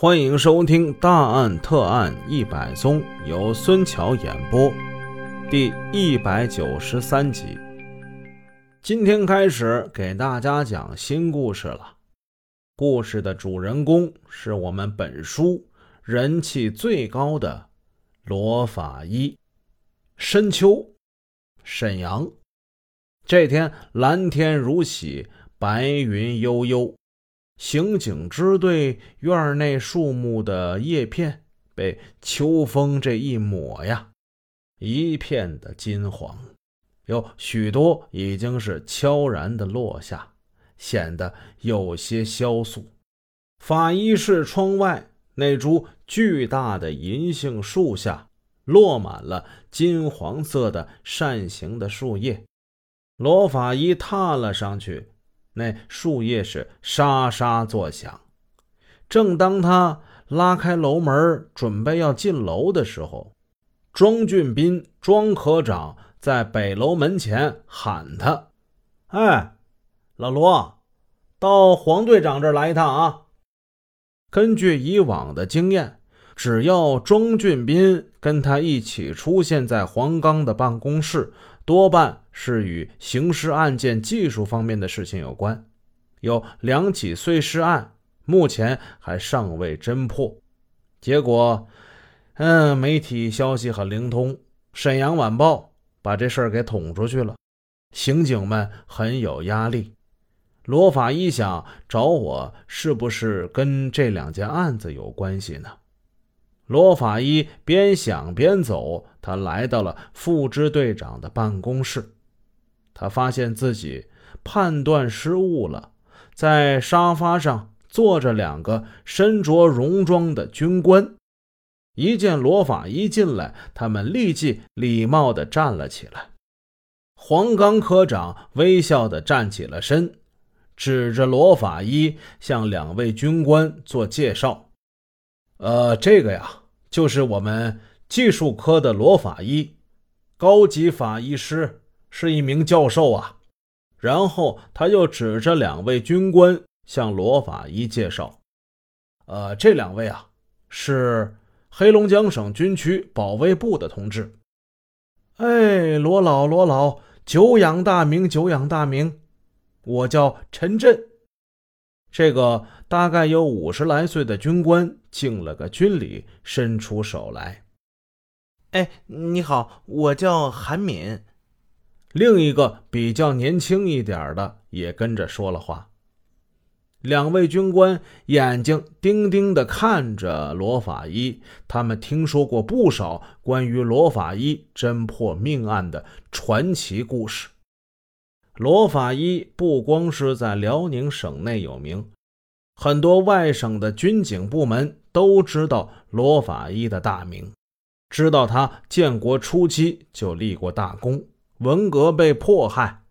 欢迎收听《大案特案一百宗》，由孙桥演播，第一百九十三集。今天开始给大家讲新故事了。故事的主人公是我们本书人气最高的罗法医。深秋，沈阳，这天蓝天如洗，白云悠悠。刑警支队院内树木的叶片被秋风这一抹呀，一片的金黄，有许多已经是悄然的落下，显得有些萧素。法医室窗外那株巨大的银杏树下，落满了金黄色的扇形的树叶。罗法医踏了上去。那树叶是沙沙作响。正当他拉开楼门准备要进楼的时候，庄俊斌庄科长在北楼门前喊他：“哎，老罗，到黄队长这儿来一趟啊！”根据以往的经验，只要庄俊斌跟他一起出现在黄刚的办公室。多半是与刑事案件技术方面的事情有关，有两起碎尸案，目前还尚未侦破。结果，嗯，媒体消息很灵通，《沈阳晚报》把这事儿给捅出去了，刑警们很有压力。罗法医想找我，是不是跟这两件案子有关系呢？罗法医边想边走，他来到了副支队长的办公室。他发现自己判断失误了，在沙发上坐着两个身着戎装的军官。一见罗法医进来，他们立即礼貌地站了起来。黄刚科长微笑地站起了身，指着罗法医向两位军官做介绍：“呃，这个呀。”就是我们技术科的罗法医，高级法医师，是一名教授啊。然后他又指着两位军官向罗法医介绍：“呃，这两位啊，是黑龙江省军区保卫部的同志。”哎，罗老，罗老，久仰大名，久仰大名。我叫陈震。这个大概有五十来岁的军官敬了个军礼，伸出手来。哎，你好，我叫韩敏。另一个比较年轻一点的也跟着说了话。两位军官眼睛盯盯地看着罗法医，他们听说过不少关于罗法医侦破命案的传奇故事。罗法医不光是在辽宁省内有名，很多外省的军警部门都知道罗法医的大名，知道他建国初期就立过大功。文革被迫害，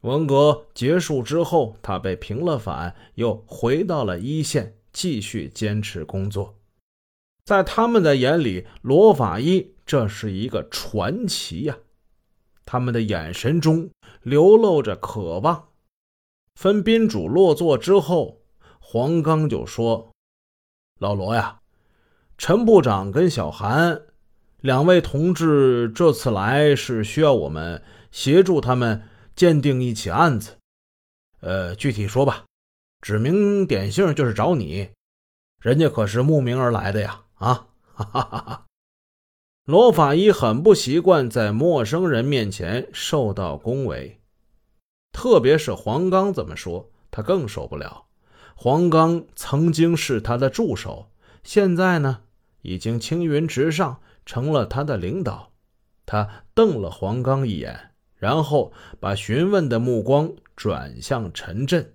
文革结束之后，他被平了反，又回到了一线，继续坚持工作。在他们的眼里，罗法医这是一个传奇呀。他们的眼神中流露着渴望。分宾主落座之后，黄刚就说：“老罗呀，陈部长跟小韩两位同志这次来是需要我们协助他们鉴定一起案子。呃，具体说吧，指名点姓就是找你，人家可是慕名而来的呀！啊，哈哈哈哈。”罗法医很不习惯在陌生人面前受到恭维，特别是黄刚这么说，他更受不了。黄刚曾经是他的助手，现在呢，已经青云直上，成了他的领导。他瞪了黄刚一眼，然后把询问的目光转向陈震。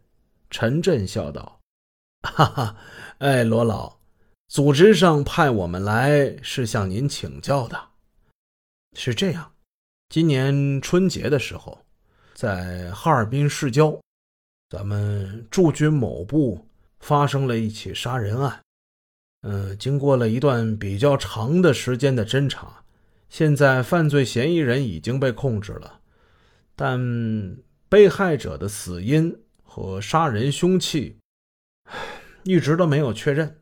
陈震笑道：“哈哈，哎，罗老。”组织上派我们来是向您请教的。是这样，今年春节的时候，在哈尔滨市郊，咱们驻军某部发生了一起杀人案。嗯，经过了一段比较长的时间的侦查，现在犯罪嫌疑人已经被控制了，但被害者的死因和杀人凶器，一直都没有确认。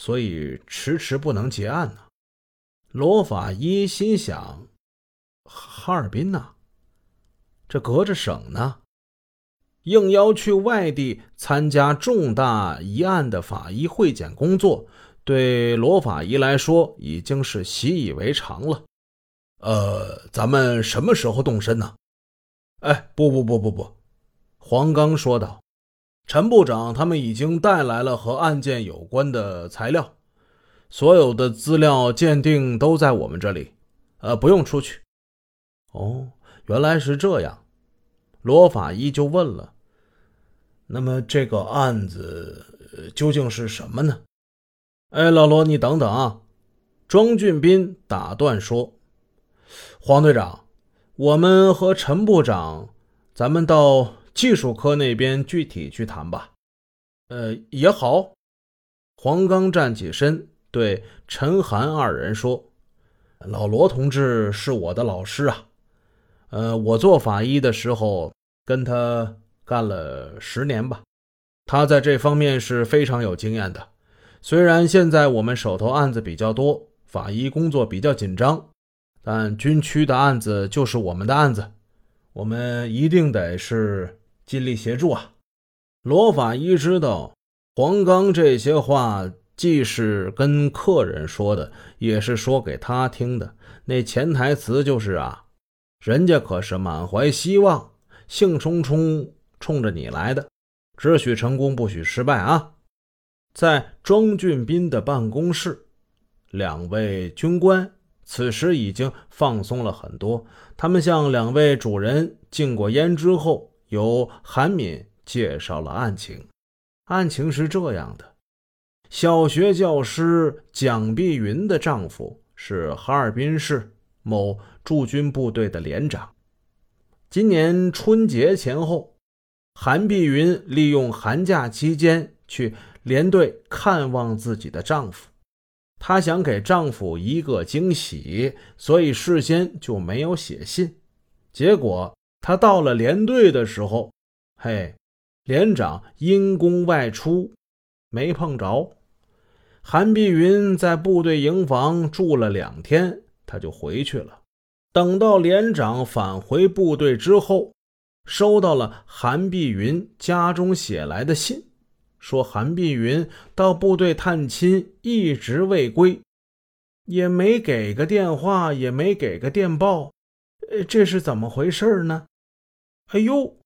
所以迟迟不能结案呢。罗法医心想：哈尔滨呐，这隔着省呢，应邀去外地参加重大疑案的法医会检工作，对罗法医来说已经是习以为常了。呃，咱们什么时候动身呢？哎，不不不不不，黄刚说道：“陈部长他们已经带来了和案件有关的材料。”所有的资料鉴定都在我们这里，呃，不用出去。哦，原来是这样。罗法医就问了：“那么这个案子究竟是什么呢？”哎，老罗，你等等啊！庄俊斌打断说：“黄队长，我们和陈部长，咱们到技术科那边具体去谈吧。”呃，也好。黄刚站起身。对陈寒二人说：“老罗同志是我的老师啊，呃，我做法医的时候跟他干了十年吧，他在这方面是非常有经验的。虽然现在我们手头案子比较多，法医工作比较紧张，但军区的案子就是我们的案子，我们一定得是尽力协助啊。”罗法医知道黄刚这些话。既是跟客人说的，也是说给他听的。那潜台词就是啊，人家可是满怀希望，兴冲冲冲着你来的，只许成功，不许失败啊！在庄俊斌的办公室，两位军官此时已经放松了很多。他们向两位主人敬过烟之后，由韩敏介绍了案情。案情是这样的。小学教师蒋碧云的丈夫是哈尔滨市某驻军部队的连长。今年春节前后，韩碧云利用寒假期间去连队看望自己的丈夫。她想给丈夫一个惊喜，所以事先就没有写信。结果他到了连队的时候，嘿，连长因公外出，没碰着。韩碧云在部队营房住了两天，他就回去了。等到连长返回部队之后，收到了韩碧云家中写来的信，说韩碧云到部队探亲一直未归，也没给个电话，也没给个电报，呃，这是怎么回事呢？哎呦，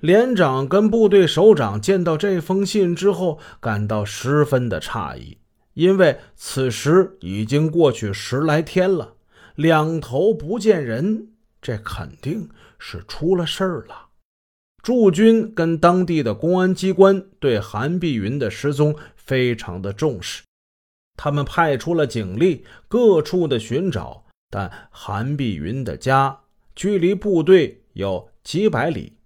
连长跟部队首长见到这封信之后，感到十分的诧异。因为此时已经过去十来天了，两头不见人，这肯定是出了事儿了。驻军跟当地的公安机关对韩碧云的失踪非常的重视，他们派出了警力各处的寻找，但韩碧云的家距离部队有几百里，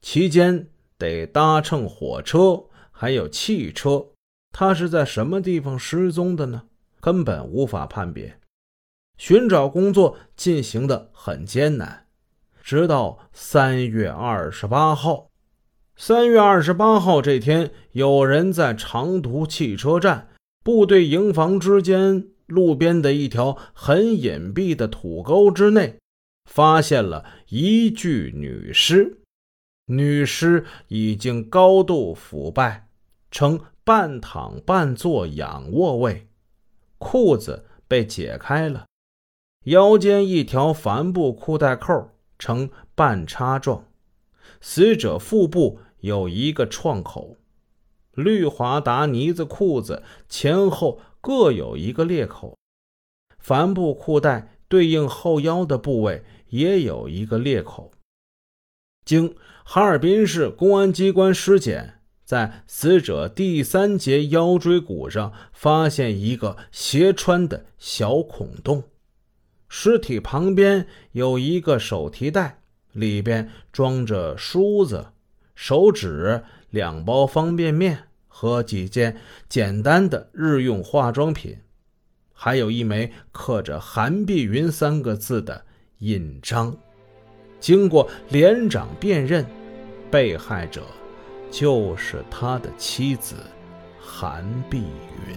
期间得搭乘火车，还有汽车。他是在什么地方失踪的呢？根本无法判别，寻找工作进行的很艰难。直到三月二十八号，三月二十八号这天，有人在长途汽车站、部队营房之间路边的一条很隐蔽的土沟之内，发现了一具女尸。女尸已经高度腐败，呈。半躺半坐仰卧位，裤子被解开了，腰间一条帆布裤带扣呈半叉状，死者腹部有一个创口，绿华达呢子裤子前后各有一个裂口，帆布裤带对应后腰的部位也有一个裂口。经哈尔滨市公安机关尸检。在死者第三节腰椎骨上发现一个斜穿的小孔洞，尸体旁边有一个手提袋，里边装着梳子、手纸、两包方便面和几件简单的日用化妆品，还有一枚刻着“韩碧云”三个字的印章。经过连长辨认，被害者。就是他的妻子韩碧云。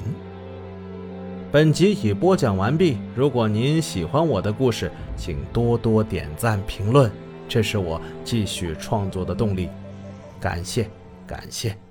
本集已播讲完毕。如果您喜欢我的故事，请多多点赞评论，这是我继续创作的动力。感谢，感谢。